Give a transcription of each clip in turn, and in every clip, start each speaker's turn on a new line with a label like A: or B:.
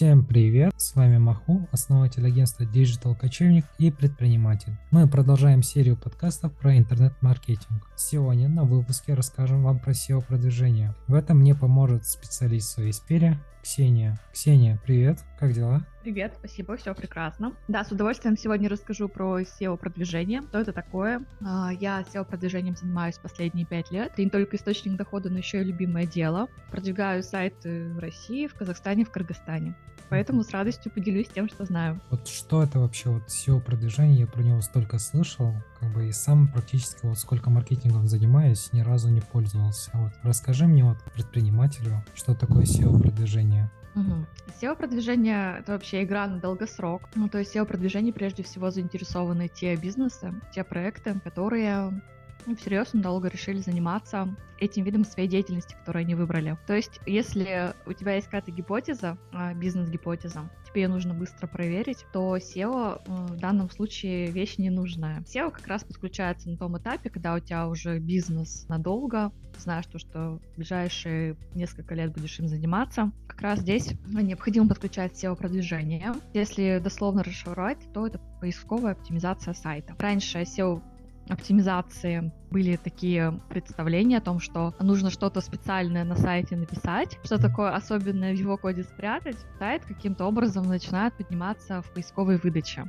A: Всем привет, с вами Маху, основатель агентства Digital Кочевник и предприниматель. Мы продолжаем серию подкастов про интернет-маркетинг. Сегодня на выпуске расскажем вам про SEO-продвижение. В этом мне поможет специалист в своей сфере Ксения. Ксения, привет, как дела?
B: Привет, спасибо, все прекрасно. Да, с удовольствием сегодня расскажу про SEO-продвижение. Что это такое? А, я SEO-продвижением занимаюсь последние пять лет. Это не только источник дохода, но еще и любимое дело. Продвигаю сайты в России, в Казахстане, в Кыргызстане. Поэтому с радостью поделюсь тем, что знаю.
A: Вот что это вообще вот SEO-продвижение? Я про него столько слышал, как бы и сам практически вот сколько маркетингом занимаюсь, ни разу не пользовался. Вот расскажи мне вот предпринимателю, что такое SEO-продвижение.
B: Угу. SEO-продвижение — это вообще игра на долгосрок. Ну, то есть SEO-продвижение прежде всего заинтересованы те бизнесы, те проекты, которые ну, всерьез долго решили заниматься этим видом своей деятельности, которую они выбрали. То есть, если у тебя есть какая-то гипотеза, а, бизнес-гипотеза, тебе ее нужно быстро проверить, то SEO э, в данном случае вещь ненужная. SEO как раз подключается на том этапе, когда у тебя уже бизнес надолго, знаешь то, что в ближайшие несколько лет будешь им заниматься. Как раз здесь необходимо подключать SEO-продвижение. Если дословно расшифровать, то это поисковая оптимизация сайта. Раньше SEO оптимизации были такие представления о том, что нужно что-то специальное на сайте написать, что такое особенное в его коде спрятать, сайт каким-то образом начинает подниматься в поисковой выдаче.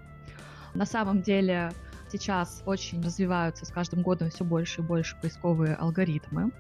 B: На самом деле сейчас очень развиваются с каждым годом все больше и больше поисковые алгоритмы.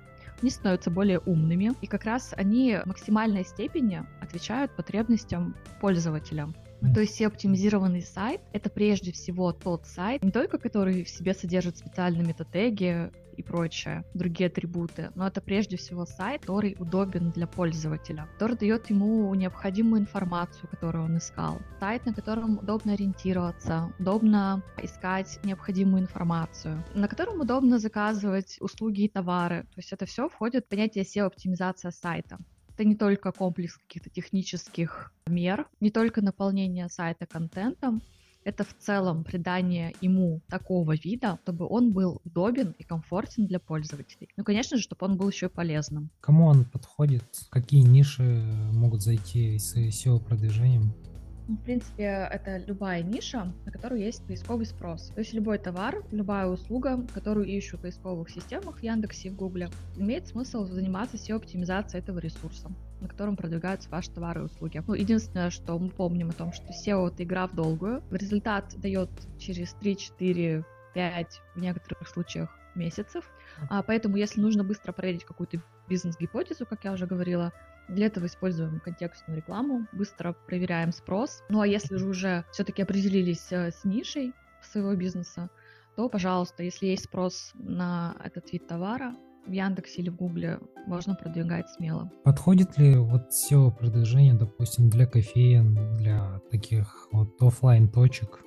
B: Они становятся более умными, и как раз они в максимальной степени отвечают потребностям пользователя. То есть оптимизированный сайт — это прежде всего тот сайт, не только который в себе содержит специальные метатеги и прочее, другие атрибуты, но это прежде всего сайт, который удобен для пользователя, который дает ему необходимую информацию, которую он искал. Сайт, на котором удобно ориентироваться, удобно искать необходимую информацию, на котором удобно заказывать услуги и товары. То есть это все входит в понятие SEO-оптимизация сайта. Это не только комплекс каких-то технических мер, не только наполнение сайта контентом, это в целом придание ему такого вида, чтобы он был удобен и комфортен для пользователей. Ну, конечно же, чтобы он был еще и полезным.
A: Кому он подходит? Какие ниши могут зайти с SEO-продвижением?
B: Ну, в принципе, это любая ниша, на которую есть поисковый спрос. То есть любой товар, любая услуга, которую ищу в поисковых системах в Яндексе и в Гугле, имеет смысл заниматься SEO-оптимизацией этого ресурса на котором продвигаются ваши товары и услуги. Ну, единственное, что мы помним о том, что SEO — это игра в долгую. Результат дает через 3, 4, 5, в некоторых случаях месяцев. А поэтому, если нужно быстро проверить какую-то бизнес-гипотезу, как я уже говорила, для этого используем контекстную рекламу, быстро проверяем спрос. Ну а если же уже все-таки определились э, с нишей своего бизнеса, то, пожалуйста, если есть спрос на этот вид товара, в Яндексе или в Гугле можно продвигать смело.
A: Подходит ли вот SEO продвижение, допустим, для кофеин, для таких вот офлайн точек?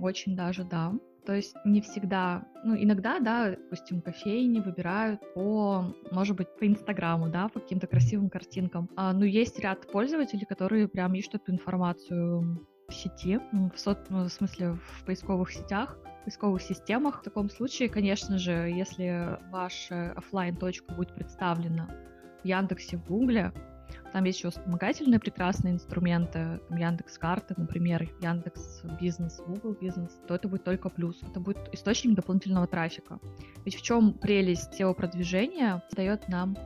B: Очень даже да. То есть не всегда, ну, иногда, да, допустим, кофейни выбирают по, может быть, по Инстаграму, да, по каким-то красивым картинкам. А, но есть ряд пользователей, которые прям ищут эту информацию в сети, в, со, ну, в смысле в поисковых сетях, в поисковых системах. В таком случае, конечно же, если ваша офлайн точка будет представлена в Яндексе, в Гугле, там есть еще вспомогательные прекрасные инструменты, Яндекс карты, например, Яндекс Бизнес, Google Бизнес, то это будет только плюс. Это будет источник дополнительного трафика. Ведь в чем прелесть SEO-продвижения дает нам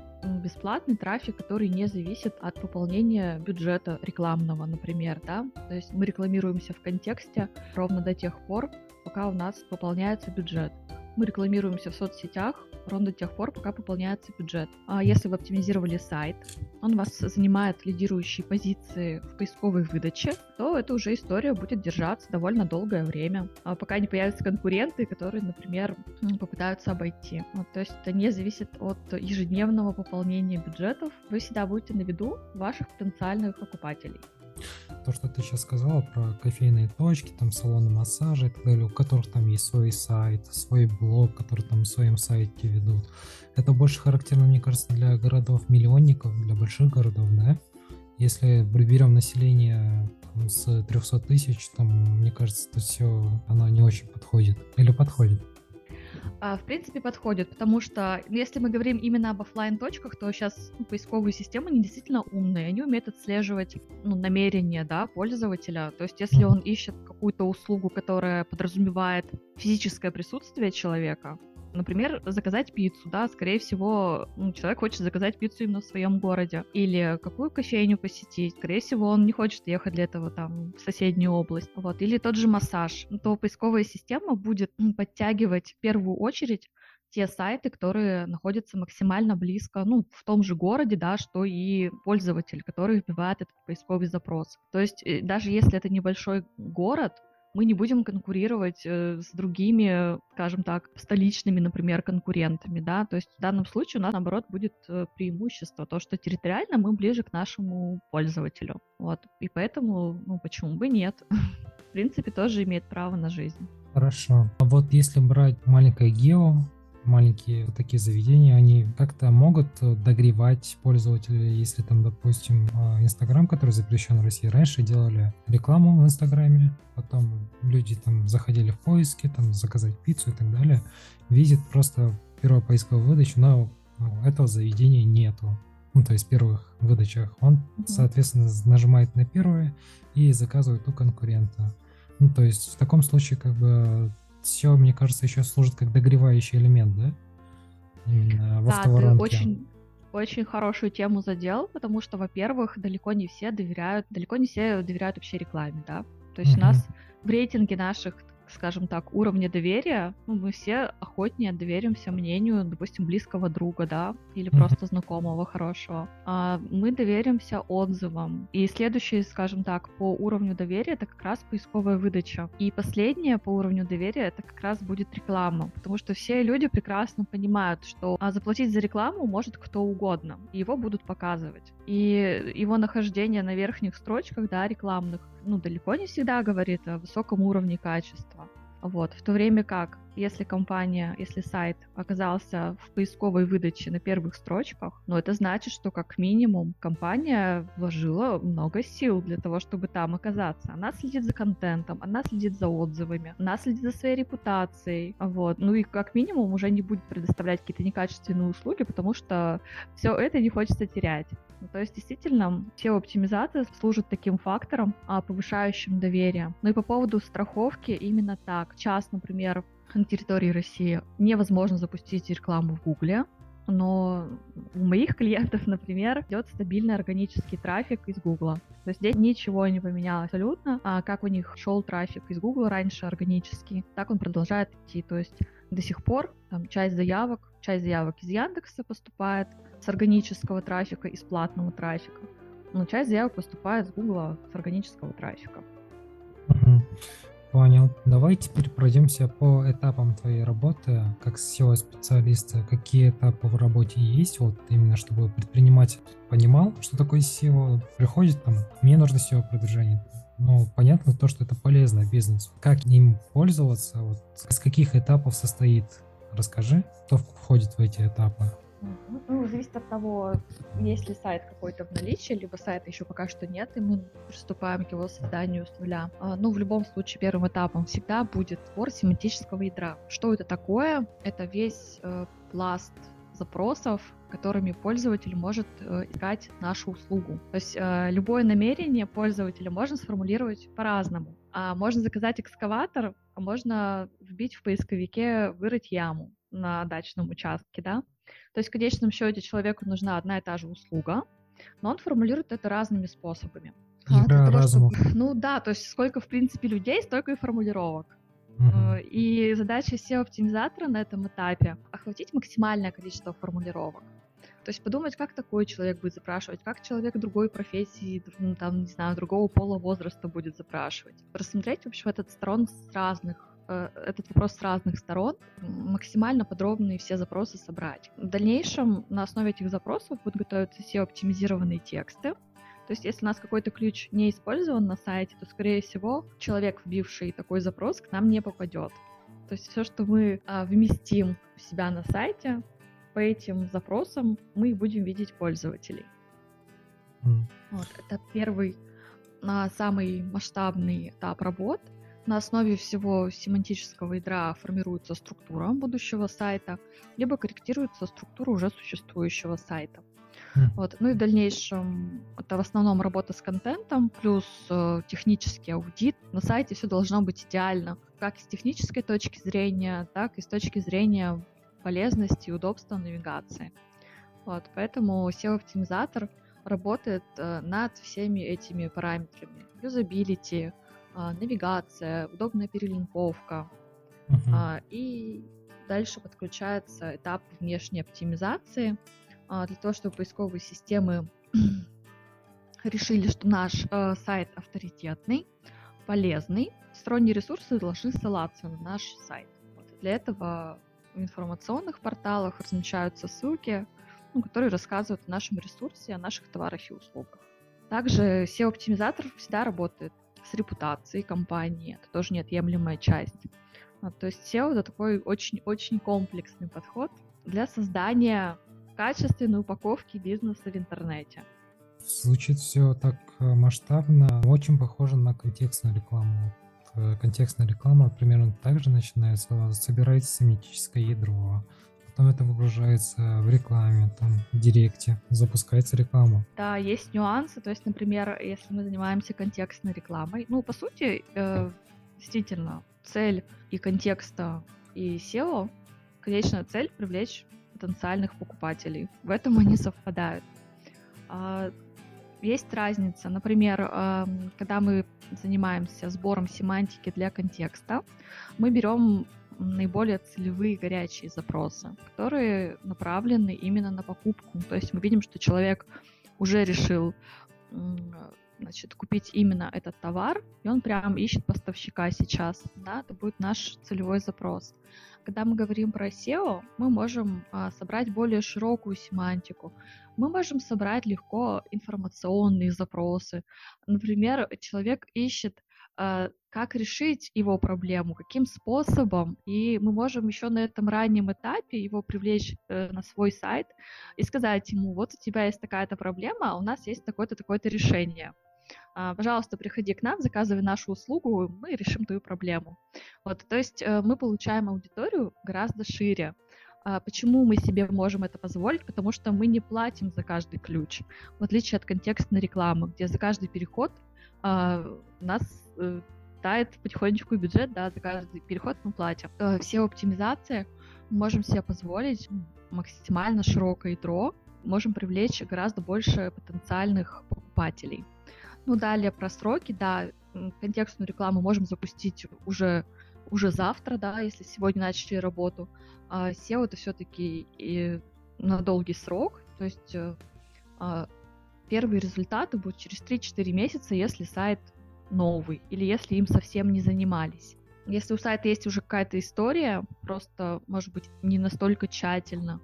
B: бесплатный трафик, который не зависит от пополнения бюджета рекламного, например, да, то есть мы рекламируемся в контексте ровно до тех пор, пока у нас пополняется бюджет. Мы рекламируемся в соцсетях ровно до тех пор, пока пополняется бюджет. А если вы оптимизировали сайт, он вас занимает лидирующие позиции в поисковой выдаче, то эта уже история будет держаться довольно долгое время, а пока не появятся конкуренты, которые, например, попытаются обойти. Вот, то есть это не зависит от ежедневного пополнения бюджетов. Вы всегда будете на виду ваших потенциальных покупателей
A: то, что ты сейчас сказала про кофейные точки, там салоны массажа и так далее, у которых там есть свой сайт, свой блог, который там в своем сайте ведут. Это больше характерно, мне кажется, для городов-миллионников, для больших городов, да? Если берем население с 300 тысяч, там, мне кажется, то все, оно не очень подходит. Или подходит?
B: А, в принципе, подходит, потому что если мы говорим именно об офлайн точках то сейчас ну, поисковые системы не действительно умные, они умеют отслеживать ну, намерения да, пользователя. То есть если он ищет какую-то услугу, которая подразумевает физическое присутствие человека, Например, заказать пиццу, да, скорее всего, ну, человек хочет заказать пиццу именно в своем городе. Или какую кофейню посетить. Скорее всего, он не хочет ехать для этого там в соседнюю область. Вот. Или тот же массаж. То поисковая система будет подтягивать в первую очередь те сайты, которые находятся максимально близко, ну, в том же городе, да, что и пользователь, который вбивает этот поисковый запрос. То есть э, даже если это небольшой город, мы не будем конкурировать э, с другими, скажем так, столичными, например, конкурентами, да, то есть в данном случае у нас, наоборот, будет э, преимущество, то, что территориально мы ближе к нашему пользователю, вот, и поэтому, ну, почему бы нет, в принципе, тоже имеет право на жизнь.
A: Хорошо. А вот если брать маленькое гео, маленькие вот такие заведения, они как-то могут э, догревать пользователей, если там, допустим, а, Инстаграм, который запрещен в России, раньше делали рекламу в Инстаграме, потом люди там заходили в поиски, там заказать пиццу и так далее, видят просто первую поисковую выдачу, но ну, этого заведения нету. Ну, то есть в первых выдачах. Он, соответственно, нажимает на первое и заказывает у конкурента. Ну, то есть в таком случае как бы SEO, мне кажется, еще служит как догревающий элемент, да?
B: Именно в да, ты очень, очень хорошую тему задел, потому что, во-первых, далеко не все доверяют, далеко не все доверяют вообще рекламе, да. То есть uh-huh. у нас в рейтинге наших скажем так, уровня доверия, ну, мы все охотнее доверимся мнению, допустим, близкого друга, да, или mm-hmm. просто знакомого хорошего. А мы доверимся отзывам. И следующее, скажем так, по уровню доверия, это как раз поисковая выдача. И последнее по уровню доверия, это как раз будет реклама, потому что все люди прекрасно понимают, что а, заплатить за рекламу может кто угодно, и его будут показывать. И его нахождение на верхних строчках, да, рекламных, ну, далеко не всегда говорит о высоком уровне качества. Вот, в то время как если компания, если сайт оказался в поисковой выдаче на первых строчках, ну это значит, что как минимум компания вложила много сил для того, чтобы там оказаться. Она следит за контентом, она следит за отзывами, она следит за своей репутацией, вот. Ну и как минимум уже не будет предоставлять какие-то некачественные услуги, потому что все это не хочется терять. Ну, то есть действительно SEO-оптимизация служит таким фактором, а, повышающим доверие. Ну и по поводу страховки именно так. Час, например, на территории России невозможно запустить рекламу в Гугле, но у моих клиентов, например, идет стабильный органический трафик из Гугла. То есть здесь ничего не поменялось абсолютно. А как у них шел трафик из Гугла раньше органический, так он продолжает идти. То есть до сих пор там, часть заявок, часть заявок из Яндекса поступает с органического трафика, из платного трафика. Но часть заявок поступает с Гугла с органического трафика.
A: Понял. Давай теперь пройдемся по этапам твоей работы как SEO-специалиста. Какие этапы в работе есть, вот именно чтобы предприниматель понимал, что такое SEO. Приходит там, мне нужно SEO-продвижение. Ну, понятно то, что это полезно бизнесу. Как им пользоваться, вот, из каких этапов состоит, расскажи, кто входит в эти этапы.
B: Ну, зависит от того, есть ли сайт какой-то в наличии, либо сайта еще пока что нет, и мы приступаем к его созданию с нуля. А, ну, в любом случае, первым этапом всегда будет сбор семантического ядра. Что это такое? Это весь э, пласт запросов, которыми пользователь может э, искать нашу услугу. То есть э, любое намерение пользователя можно сформулировать по-разному. А можно заказать экскаватор, а можно вбить в поисковике «вырыть яму» на дачном участке, да? То есть в конечном счете человеку нужна одна и та же услуга, но он формулирует это разными способами.
A: Игра того, разума.
B: Чтобы, ну да, то есть сколько в принципе людей, столько и формулировок. Uh-huh. И задача SEO-оптимизатора на этом этапе охватить максимальное количество формулировок. То есть подумать, как такой человек будет запрашивать, как человек другой профессии, ну, там, не знаю, другого пола возраста будет запрашивать. Рассмотреть вообще этот сторон с разных этот вопрос с разных сторон, максимально подробные все запросы собрать. В дальнейшем на основе этих запросов будут готовиться все оптимизированные тексты. То есть, если у нас какой-то ключ не использован на сайте, то, скорее всего, человек, вбивший такой запрос, к нам не попадет. То есть, все, что мы а, вместим у себя на сайте, по этим запросам мы будем видеть пользователей. Mm. Вот, это первый, а, самый масштабный этап работ. На основе всего семантического ядра формируется структура будущего сайта, либо корректируется структура уже существующего сайта. Вот. Ну и в дальнейшем это в основном работа с контентом, плюс э, технический аудит. На сайте все должно быть идеально, как с технической точки зрения, так и с точки зрения полезности и удобства навигации. Вот. Поэтому SEO-оптимизатор работает э, над всеми этими параметрами. Юзабилити, навигация, удобная перелинковка. Uh-huh. И дальше подключается этап внешней оптимизации – а, для того, чтобы поисковые системы решили, что наш э, сайт авторитетный, полезный, сторонние ресурсы должны ссылаться на наш сайт. Вот. Для этого в информационных порталах размещаются ссылки, ну, которые рассказывают о нашем ресурсе, о наших товарах и услугах. Также SEO-оптимизатор всегда работает с репутацией компании, это тоже неотъемлемая часть. Вот, то есть SEO это такой очень-очень комплексный подход для создания качественной упаковки бизнеса в интернете.
A: Звучит все так э, масштабно, очень похоже на контекстную рекламу. Э, контекстная реклама примерно так же начинается, собирается семантическое ядро, потом это выгружается в рекламе, там, в директе, запускается реклама.
B: Да, есть нюансы, то есть, например, если мы занимаемся контекстной рекламой, ну, по сути, э, действительно, цель и контекста, и SEO, конечная цель — привлечь потенциальных покупателей. В этом они совпадают. А, есть разница. Например, когда мы занимаемся сбором семантики для контекста, мы берем наиболее целевые горячие запросы, которые направлены именно на покупку. То есть мы видим, что человек уже решил значит, купить именно этот товар, и он прям ищет поставщика сейчас. Да, это будет наш целевой запрос. Когда мы говорим про SEO, мы можем а, собрать более широкую семантику. Мы можем собрать легко информационные запросы. Например, человек ищет а, как решить его проблему, каким способом, и мы можем еще на этом раннем этапе его привлечь э, на свой сайт и сказать ему, вот у тебя есть такая-то проблема, а у нас есть такое-то, такое-то решение. А, пожалуйста, приходи к нам, заказывай нашу услугу, мы решим твою проблему. Вот, то есть э, мы получаем аудиторию гораздо шире. А почему мы себе можем это позволить? Потому что мы не платим за каждый ключ, в отличие от контекстной рекламы, где за каждый переход а, нас э, тает потихонечку бюджет, да, за каждый переход мы платим. Э, все оптимизации можем себе позволить максимально широкое ядро, можем привлечь гораздо больше потенциальных покупателей. Ну, далее про сроки, да, контекстную рекламу можем запустить уже, уже завтра, да, если сегодня начали работу. А SEO это все-таки и на долгий срок, то есть э, а, первые результаты будут через 3-4 месяца, если сайт новый или если им совсем не занимались. Если у сайта есть уже какая-то история, просто, может быть, не настолько тщательно,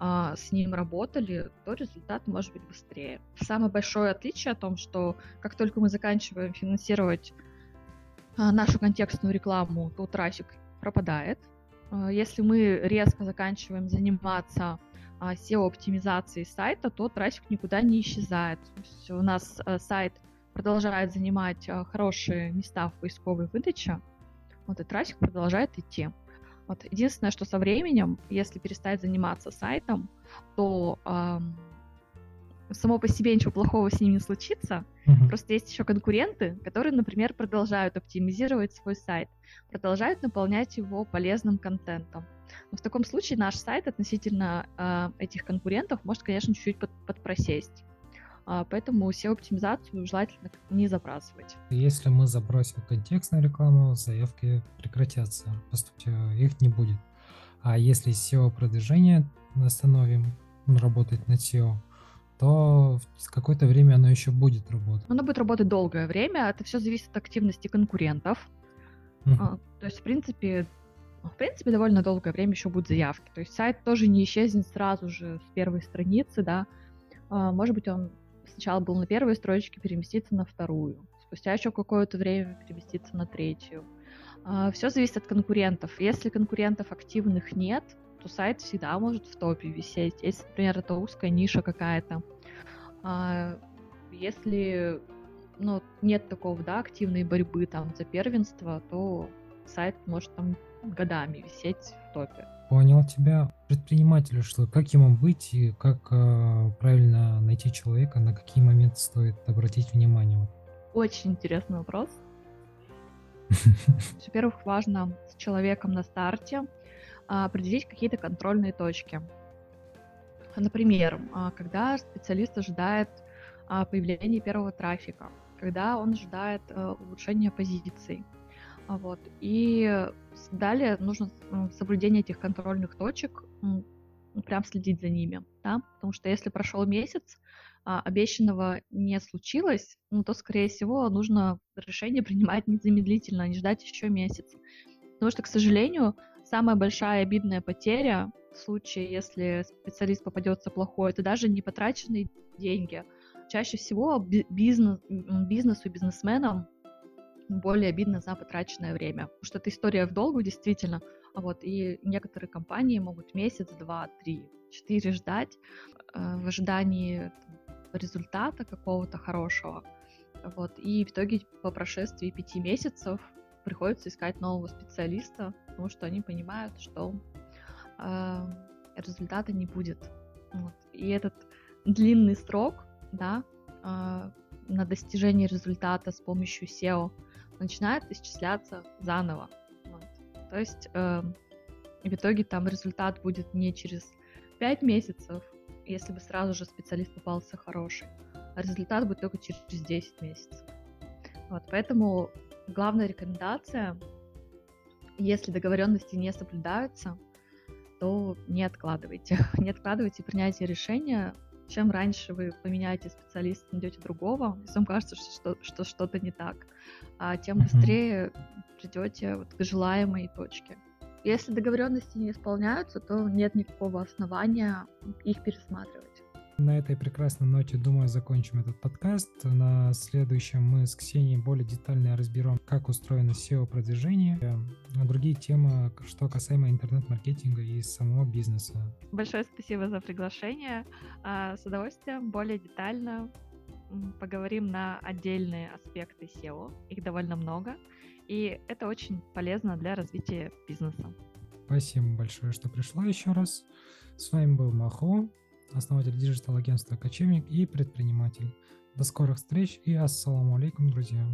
B: а, с ним работали, то результат может быть быстрее. Самое большое отличие о том, что как только мы заканчиваем финансировать а, нашу контекстную рекламу, то трафик пропадает. А, если мы резко заканчиваем заниматься SEO-оптимизацией сайта, то трафик никуда не исчезает. То есть у нас сайт продолжает занимать хорошие места в поисковой выдаче, вот и трафик продолжает идти. Вот. Единственное, что со временем, если перестать заниматься сайтом, то эм, само по себе ничего плохого с ним не случится. Uh-huh. Просто есть еще конкуренты, которые, например, продолжают оптимизировать свой сайт, продолжают наполнять его полезным контентом. Но в таком случае наш сайт относительно э, этих конкурентов может, конечно, чуть-чуть под, подпросесть. А, поэтому SEO-оптимизацию желательно не забрасывать.
A: Если мы забросим контекстную рекламу, заявки прекратятся, по сути, их не будет. А если SEO-продвижение остановим, работать над SEO, то в какое-то время оно еще будет работать.
B: Оно будет работать долгое время, это все зависит от активности конкурентов. Uh-huh. А, то есть, в принципе, в принципе, довольно долгое время еще будут заявки. То есть сайт тоже не исчезнет сразу же с первой страницы, да. А, может быть, он сначала был на первой строчке, переместиться на вторую. Спустя еще какое-то время переместиться на третью. А, Все зависит от конкурентов. Если конкурентов активных нет, то сайт всегда может в топе висеть. Если, например, это узкая ниша какая-то. А, если ну, нет такого, да, активной борьбы там за первенство, то сайт может там годами висеть в топе.
A: Понял тебя. Предпринимателю что? Как ему быть и как э, правильно найти человека, на какие моменты стоит обратить внимание?
B: Очень интересный вопрос. Во-первых, важно с человеком на старте а, определить какие-то контрольные точки. Например, а, когда специалист ожидает а, появления первого трафика, когда он ожидает улучшения позиций. Вот. И далее нужно соблюдение этих контрольных точек, прям следить за ними, да, потому что если прошел месяц, а, обещанного не случилось, ну, то, скорее всего, нужно решение принимать незамедлительно, а не ждать еще месяц. Потому что, к сожалению, самая большая обидная потеря в случае, если специалист попадется плохой, это даже не потраченные деньги. Чаще всего бизнес, бизнесу, бизнесменам более обидно за потраченное время. Потому что это история в долгу, действительно. Вот, и некоторые компании могут месяц, два, три, четыре ждать э, в ожидании результата какого-то хорошего. Вот, и в итоге по прошествии пяти месяцев приходится искать нового специалиста, потому что они понимают, что э, результата не будет. Вот. И этот длинный срок, да, э, на достижение результата с помощью SEO начинает исчисляться заново. Вот. То есть э, в итоге там результат будет не через 5 месяцев, если бы сразу же специалист попался хороший, а результат будет только через 10 месяцев. Вот, поэтому главная рекомендация, если договоренности не соблюдаются, то не откладывайте. не откладывайте принятие решения. Чем раньше вы поменяете специалиста, найдете другого, если вам кажется, что, что что-то не так, а тем быстрее придете вот к желаемой точке. Если договоренности не исполняются, то нет никакого основания их пересматривать.
A: На этой прекрасной ноте, думаю, закончим этот подкаст. На следующем мы с Ксенией более детально разберем, как устроено SEO-продвижение, а другие темы, что касаемо интернет-маркетинга и самого бизнеса.
B: Большое спасибо за приглашение. А, с удовольствием более детально поговорим на отдельные аспекты SEO. Их довольно много. И это очень полезно для развития бизнеса.
A: Спасибо большое, что пришла еще раз. С вами был Махо, основатель digital-агентства «Кочевник» и предприниматель. До скорых встреч и ассаламу алейкум, друзья.